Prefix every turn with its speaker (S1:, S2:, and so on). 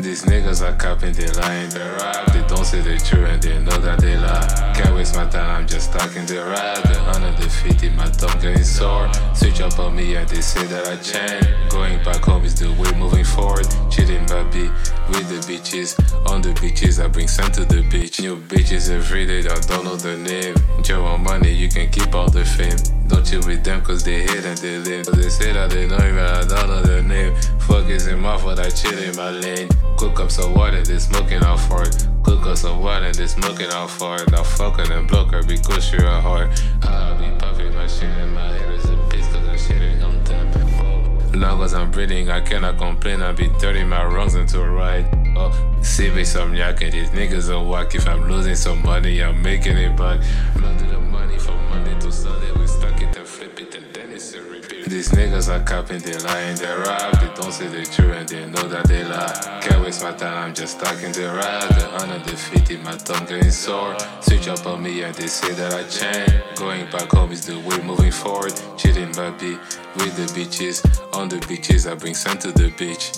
S1: These niggas are capping, they lying, they rap. They don't say the truth and they know that they lie. Can't waste my time, I'm just talking the rap. The hundred, the fifty, my thumb getting sore. Switch up on me and they say that I change. Going back home is the way moving forward. Chilling baby with the bitches. On the beaches, I bring sand to the beach. New bitches every day, I don't know the name. Joe on money, you can keep all the fame. Don't chill with them cause they hate and they live. They say that they know me, but I don't know their name. Is in my I chill in my lane. Cook up some water, they smoking out for it. Cook up some water, they smoking out for it. Now fuck her and block her because you're a heart. I'll be puffing my shit in my head is a piss cause I'm shitting, I'm. Long as I'm breathing, I cannot complain. I'll be turning my wrongs into a right. Oh, see me some yak and these niggas are whack. If I'm losing some money, I'm making it back. To the money These niggas are capping, they lying, they rap. They don't say the truth and they know that they lie. Can't waste my time, I'm just talking the rap. The the fifty, my tongue getting sore. Switch up on me and they say that I change. Going back home is the way moving forward. Chilling baby with the bitches. On the beaches, I bring sand to the beach.